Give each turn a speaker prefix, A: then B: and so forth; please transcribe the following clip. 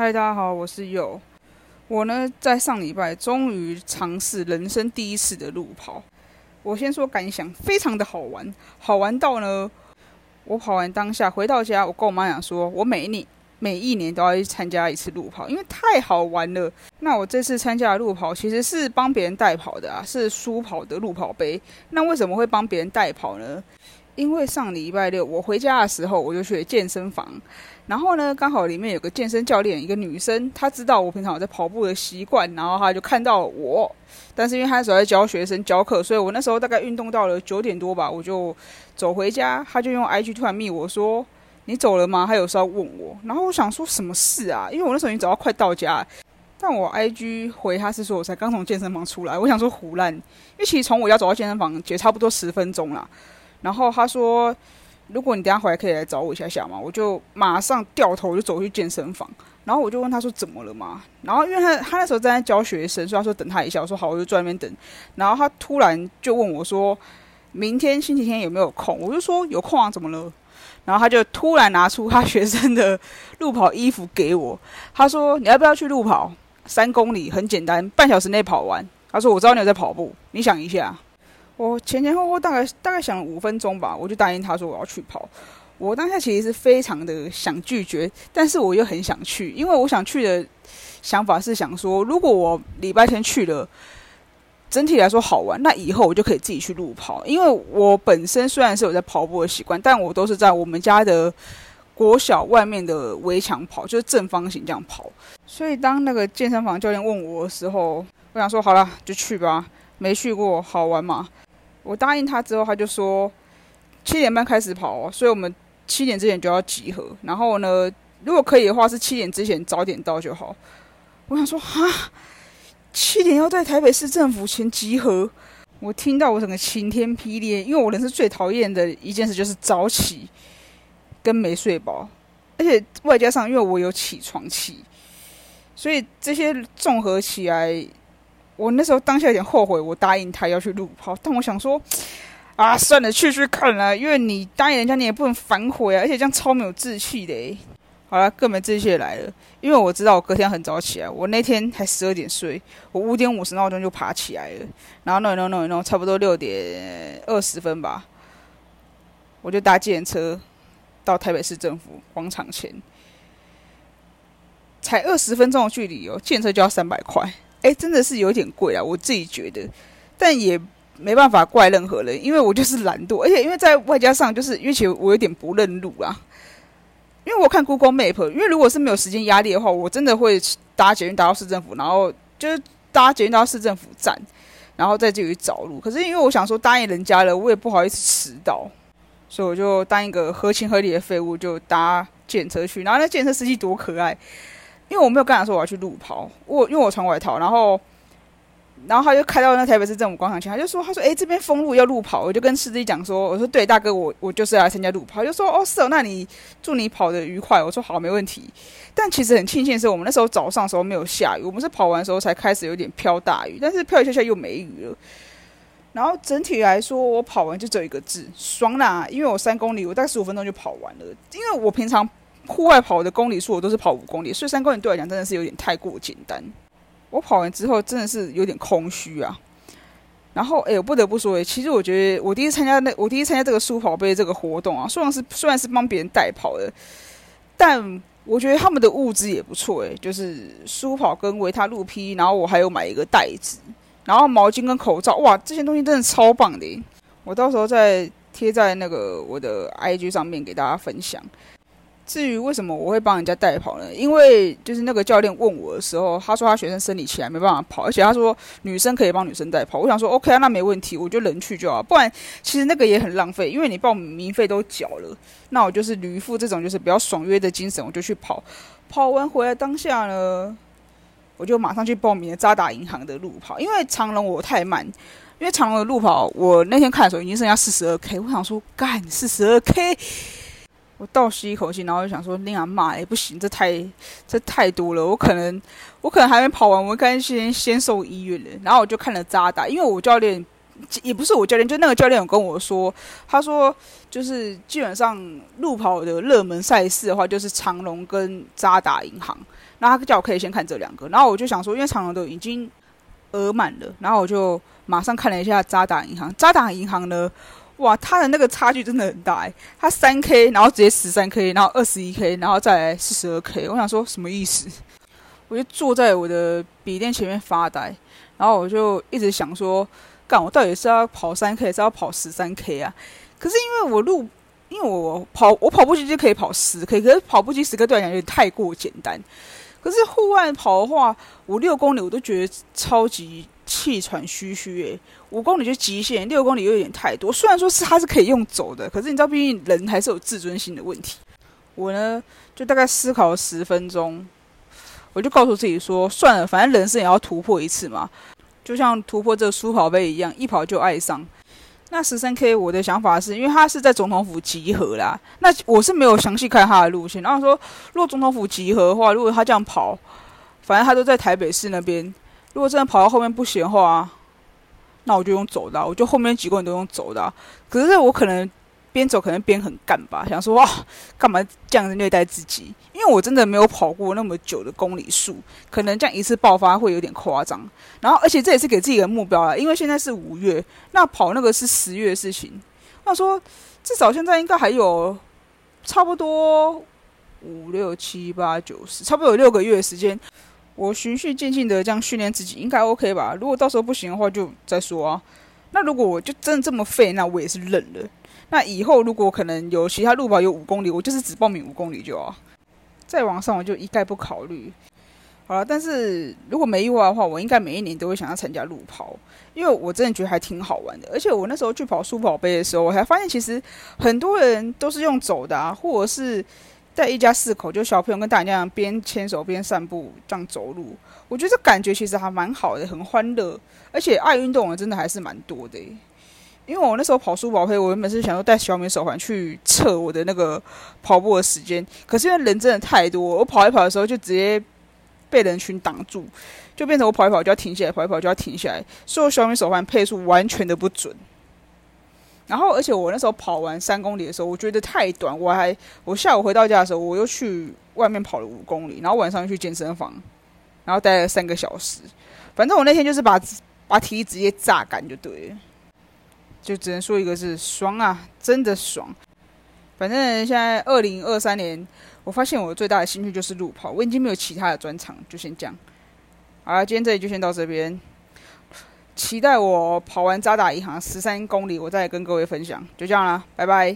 A: 嗨，大家好，我是佑。我呢，在上礼拜终于尝试人生第一次的路跑。我先说感想，非常的好玩，好玩到呢，我跑完当下回到家，我跟我妈讲说，我每一年每一年都要去参加一次路跑，因为太好玩了。那我这次参加的路跑其实是帮别人代跑的啊，是书跑的路跑杯。那为什么会帮别人代跑呢？因为上礼拜六我回家的时候，我就去健身房，然后呢，刚好里面有个健身教练，一个女生，她知道我平常有在跑步的习惯，然后她就看到我，但是因为她那时候在教学生教课，所以我那时候大概运动到了九点多吧，我就走回家，她就用 IG 突然密我说：“你走了吗？”她有时候问我，然后我想说什么事啊？因为我那时候已经走到快到家，但我 IG 回他是说我才刚从健身房出来，我想说胡乱，因为其实从我家走到健身房也差不多十分钟啦。然后他说：“如果你等下回来可以来找我一下下嘛。”我就马上掉头就走去健身房。然后我就问他说：“怎么了嘛？”然后因为他他那时候正在教学生，所以他说等他一下。我说好，我就坐那边等。然后他突然就问我说：“明天星期天有没有空？”我就说：“有空啊，怎么了？”然后他就突然拿出他学生的路跑衣服给我。他说：“你要不要去路跑？三公里，很简单，半小时内跑完。”他说：“我知道你有在跑步，你想一下。”我前前后后大概大概想了五分钟吧，我就答应他说我要去跑。我当下其实是非常的想拒绝，但是我又很想去，因为我想去的想法是想说，如果我礼拜天去了，整体来说好玩，那以后我就可以自己去路跑。因为我本身虽然是有在跑步的习惯，但我都是在我们家的国小外面的围墙跑，就是正方形这样跑。所以当那个健身房教练问我的时候，我想说好了，就去吧，没去过，好玩嘛。我答应他之后，他就说七点半开始跑，所以我们七点之前就要集合。然后呢，如果可以的话，是七点之前早点到就好。我想说，哈，七点要在台北市政府前集合，我听到我整个晴天霹雳，因为我人生最讨厌的一件事就是早起跟没睡饱，而且外加上因为我有起床气，所以这些综合起来。我那时候当下有点后悔，我答应他要去录跑，但我想说，啊，算了，去去看了，因为你答应人家，你也不能反悔啊，而且这样超没有志气的。好了，更没志气来了，因为我知道我隔天很早起来，我那天才十二点睡，我五点五十闹钟就爬起来了，然后弄一弄弄一弄，差不多六点二十分吧，我就搭计程车到台北市政府广场前，才二十分钟的距离哦，计程车就要三百块。哎，真的是有点贵啊，我自己觉得，但也没办法怪任何人，因为我就是懒惰，而且因为在外加上，就是因为其实我有点不认路啊，因为我看 Google Map，因为如果是没有时间压力的话，我真的会搭捷运搭到市政府，然后就是搭捷运到市政府站，然后再继续找路。可是因为我想说答应人家了，我也不好意思迟到，所以我就当一个合情合理的废物，就搭检车去。然后那检车司机多可爱。因为我没有跟他说我要去路跑，我因为我穿外套，然后，然后他就开到那台北市政府广场前，他就说，他说，哎，这边封路要路跑，我就跟司机讲说，我说，对，大哥，我我就是来参加路跑，就说，哦，是哦，那你祝你跑的愉快，我说好，没问题。但其实很庆幸的是，我们那时候早上时候没有下雨，我们是跑完时候才开始有点飘大雨，但是飘一下下又没雨了。然后整体来说，我跑完就只有一个字，爽啦！因为我三公里，我大概十五分钟就跑完了，因为我平常。户外跑的公里数我都是跑五公里，所以三公里对我来讲真的是有点太过简单。我跑完之后真的是有点空虚啊。然后，哎，我不得不说，哎，其实我觉得我第一次参加那我第一次参加这个书跑杯这个活动啊，虽然是虽然是帮别人代跑的，但我觉得他们的物资也不错，哎，就是书跑跟维他露 P，然后我还有买一个袋子，然后毛巾跟口罩，哇，这些东西真的超棒的。我到时候再贴在那个我的 IG 上面给大家分享。至于为什么我会帮人家代跑呢？因为就是那个教练问我的时候，他说他学生生理期来没办法跑，而且他说女生可以帮女生代跑。我想说 OK 啊，那没问题，我就人去就好。不然其实那个也很浪费，因为你报名费都缴了，那我就是驴父这种就是比较爽约的精神，我就去跑。跑完回来当下呢，我就马上去报名了渣打银行的路跑，因为长隆我太慢，因为长隆的路跑我那天看的时候已经剩下四十二 K，我想说干四十二 K。我倒吸一口气，然后就想说：“那样骂也不行，这太这太多了。我可能我可能还没跑完，我该先先送医院了。”然后我就看了渣打，因为我教练也不是我教练，就那个教练有跟我说，他说就是基本上路跑的热门赛事的话，就是长隆跟渣打银行。然后他叫我可以先看这两个，然后我就想说，因为长隆都已经额满了，然后我就马上看了一下渣打银行。渣打银行呢，哇，它的那个差距真的很大哎，它三 K，然后直接十三 K，然后二十一 K，然后再来四十二 K。我想说什么意思？我就坐在我的笔电前面发呆，然后我就一直想说，干，我到底是要跑三 K，还是要跑十三 K 啊？可是因为我路，因为我跑，我跑步机就可以跑十 K，可是跑步机十 K 对我来讲太过简单。可是户外跑的话，五六公里我都觉得超级气喘吁吁诶，五公里就极限，六公里又有点太多。虽然说是它是可以用走的，可是你知道，毕竟人还是有自尊心的问题。我呢，就大概思考了十分钟，我就告诉自己说，算了，反正人生也要突破一次嘛，就像突破这个书跑杯一样，一跑就爱上。那十三 K，我的想法是因为他是在总统府集合啦。那我是没有详细看他的路线。然后说，如果总统府集合的话，如果他这样跑，反正他都在台北市那边。如果真的跑到后面不行的话，那我就用走的，我就后面几个人都用走的。可是我可能。边走可能边很干吧，想说哇，干嘛这样子虐待自己？因为我真的没有跑过那么久的公里数，可能这样一次爆发会有点夸张。然后，而且这也是给自己的目标了，因为现在是五月，那跑那个是十月的事情。那说至少现在应该还有差不多五六七八九十，差不多有六个月的时间，我循序渐进的这样训练自己，应该 OK 吧？如果到时候不行的话，就再说啊。那如果我就真的这么废，那我也是认了。那以后如果可能有其他路跑有五公里，我就是只报名五公里就好。再往上我就一概不考虑。好了，但是如果没意外的话，我应该每一年都会想要参加路跑，因为我真的觉得还挺好玩的。而且我那时候去跑书跑杯的时候，我才发现其实很多人都是用走的啊，或者是带一家四口，就小朋友跟大人这样边牵手边散步这样走路。我觉得这感觉其实还蛮好的，很欢乐，而且爱运动的真的还是蛮多的。因为我那时候跑书跑配，我原本是想说带小米手环去测我的那个跑步的时间，可是因为人真的太多，我跑一跑的时候就直接被人群挡住，就变成我跑一跑就要停下来，跑一跑就要停下来，所以小米手环配速完全的不准。然后，而且我那时候跑完三公里的时候，我觉得太短，我还我下午回到家的时候，我又去外面跑了五公里，然后晚上又去健身房，然后待了三个小时。反正我那天就是把把体力直接榨干就对了。就只能说一个是爽啊，真的爽。反正现在二零二三年，我发现我最大的兴趣就是路跑，我已经没有其他的专长，就先这样。好了，今天这里就先到这边，期待我跑完渣打银行十三公里，我再跟各位分享。就这样啦，拜拜。